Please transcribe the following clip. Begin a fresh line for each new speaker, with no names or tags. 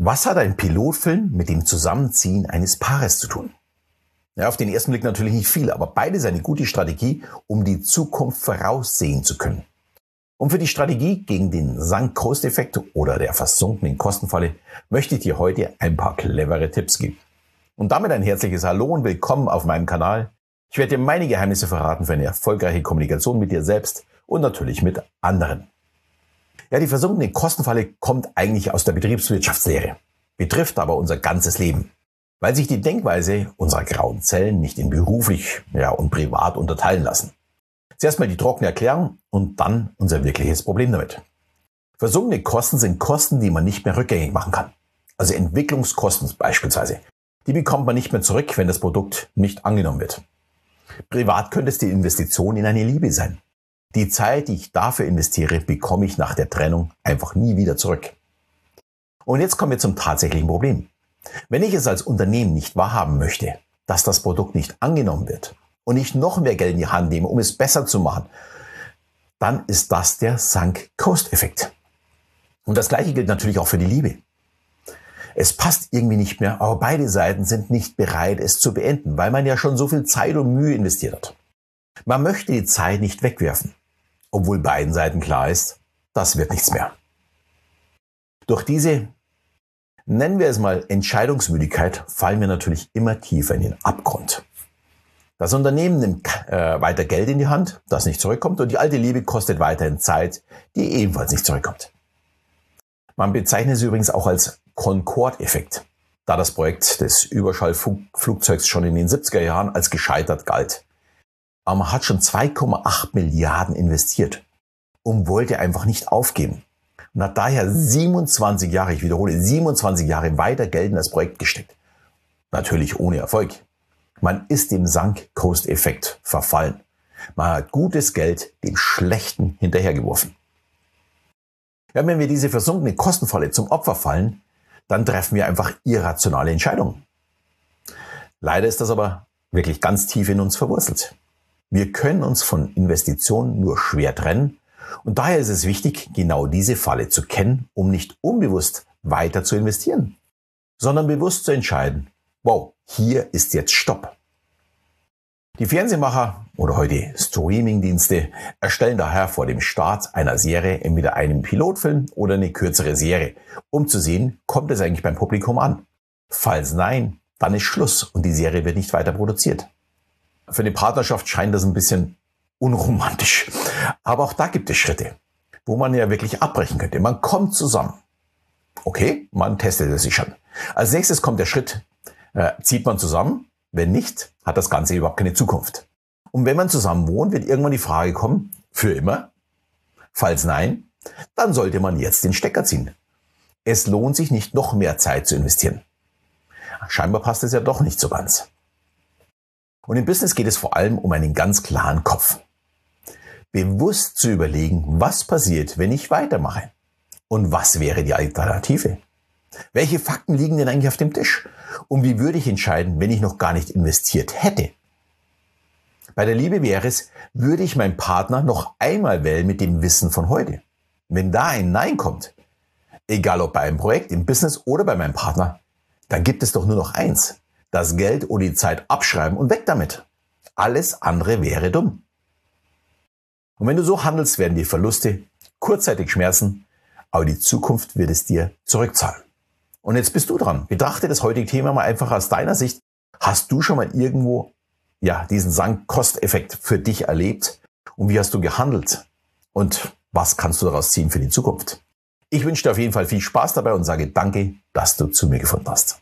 Was hat ein Pilotfilm mit dem Zusammenziehen eines Paares zu tun? Ja, auf den ersten Blick natürlich nicht viel, aber beides eine gute Strategie, um die Zukunft voraussehen zu können. Und für die Strategie gegen den Sunk-Cost-Effekt oder der versunkenen Kostenfalle möchte ich dir heute ein paar clevere Tipps geben. Und damit ein herzliches Hallo und willkommen auf meinem Kanal. Ich werde dir meine Geheimnisse verraten für eine erfolgreiche Kommunikation mit dir selbst und natürlich mit anderen. Ja, die versunkene Kostenfalle kommt eigentlich aus der Betriebswirtschaftslehre, betrifft aber unser ganzes Leben, weil sich die Denkweise unserer grauen Zellen nicht in beruflich ja, und privat unterteilen lassen. Zuerst mal die trockene Erklärung und dann unser wirkliches Problem damit. Versunkene Kosten sind Kosten, die man nicht mehr rückgängig machen kann. Also Entwicklungskosten beispielsweise. Die bekommt man nicht mehr zurück, wenn das Produkt nicht angenommen wird. Privat könnte es die Investition in eine Liebe sein. Die Zeit, die ich dafür investiere, bekomme ich nach der Trennung einfach nie wieder zurück. Und jetzt kommen wir zum tatsächlichen Problem. Wenn ich es als Unternehmen nicht wahrhaben möchte, dass das Produkt nicht angenommen wird und ich noch mehr Geld in die Hand nehme, um es besser zu machen, dann ist das der Sunk-Cost-Effekt. Und das gleiche gilt natürlich auch für die Liebe. Es passt irgendwie nicht mehr, aber beide Seiten sind nicht bereit, es zu beenden, weil man ja schon so viel Zeit und Mühe investiert hat. Man möchte die Zeit nicht wegwerfen obwohl beiden Seiten klar ist, das wird nichts mehr. Durch diese, nennen wir es mal Entscheidungsmüdigkeit, fallen wir natürlich immer tiefer in den Abgrund. Das Unternehmen nimmt äh, weiter Geld in die Hand, das nicht zurückkommt, und die alte Liebe kostet weiterhin Zeit, die ebenfalls nicht zurückkommt. Man bezeichnet es übrigens auch als Concorde-Effekt, da das Projekt des Überschallflugzeugs schon in den 70er Jahren als gescheitert galt aber man hat schon 2,8 Milliarden investiert und wollte einfach nicht aufgeben. Und hat daher 27 Jahre, ich wiederhole, 27 Jahre weiter Geld in das Projekt gesteckt. Natürlich ohne Erfolg. Man ist dem Sunk-Cost-Effekt verfallen. Man hat gutes Geld dem Schlechten hinterhergeworfen. Ja, wenn wir diese versunkene Kostenfalle zum Opfer fallen, dann treffen wir einfach irrationale Entscheidungen. Leider ist das aber wirklich ganz tief in uns verwurzelt. Wir können uns von Investitionen nur schwer trennen und daher ist es wichtig, genau diese Falle zu kennen, um nicht unbewusst weiter zu investieren, sondern bewusst zu entscheiden, wow, hier ist jetzt Stopp. Die Fernsehmacher oder heute Streamingdienste erstellen daher vor dem Start einer Serie entweder einen Pilotfilm oder eine kürzere Serie, um zu sehen, kommt es eigentlich beim Publikum an. Falls nein, dann ist Schluss und die Serie wird nicht weiter produziert. Für eine Partnerschaft scheint das ein bisschen unromantisch. Aber auch da gibt es Schritte, wo man ja wirklich abbrechen könnte. Man kommt zusammen. Okay, man testet es sich schon. Als nächstes kommt der Schritt, äh, zieht man zusammen. Wenn nicht, hat das Ganze überhaupt keine Zukunft. Und wenn man zusammen wohnt, wird irgendwann die Frage kommen, für immer? Falls nein, dann sollte man jetzt den Stecker ziehen. Es lohnt sich nicht noch mehr Zeit zu investieren. Scheinbar passt es ja doch nicht so ganz. Und im Business geht es vor allem um einen ganz klaren Kopf. Bewusst zu überlegen, was passiert, wenn ich weitermache. Und was wäre die Alternative? Welche Fakten liegen denn eigentlich auf dem Tisch? Und wie würde ich entscheiden, wenn ich noch gar nicht investiert hätte? Bei der Liebe wäre es, würde ich meinen Partner noch einmal wählen mit dem Wissen von heute? Wenn da ein Nein kommt, egal ob bei einem Projekt, im Business oder bei meinem Partner, dann gibt es doch nur noch eins das Geld oder die Zeit abschreiben und weg damit. Alles andere wäre dumm. Und wenn du so handelst, werden die Verluste kurzzeitig schmerzen, aber die Zukunft wird es dir zurückzahlen. Und jetzt bist du dran. Betrachte das heutige Thema mal einfach aus deiner Sicht. Hast du schon mal irgendwo ja, diesen Sank-Kost-Effekt für dich erlebt? Und wie hast du gehandelt? Und was kannst du daraus ziehen für die Zukunft? Ich wünsche dir auf jeden Fall viel Spaß dabei und sage danke, dass du zu mir gefunden hast.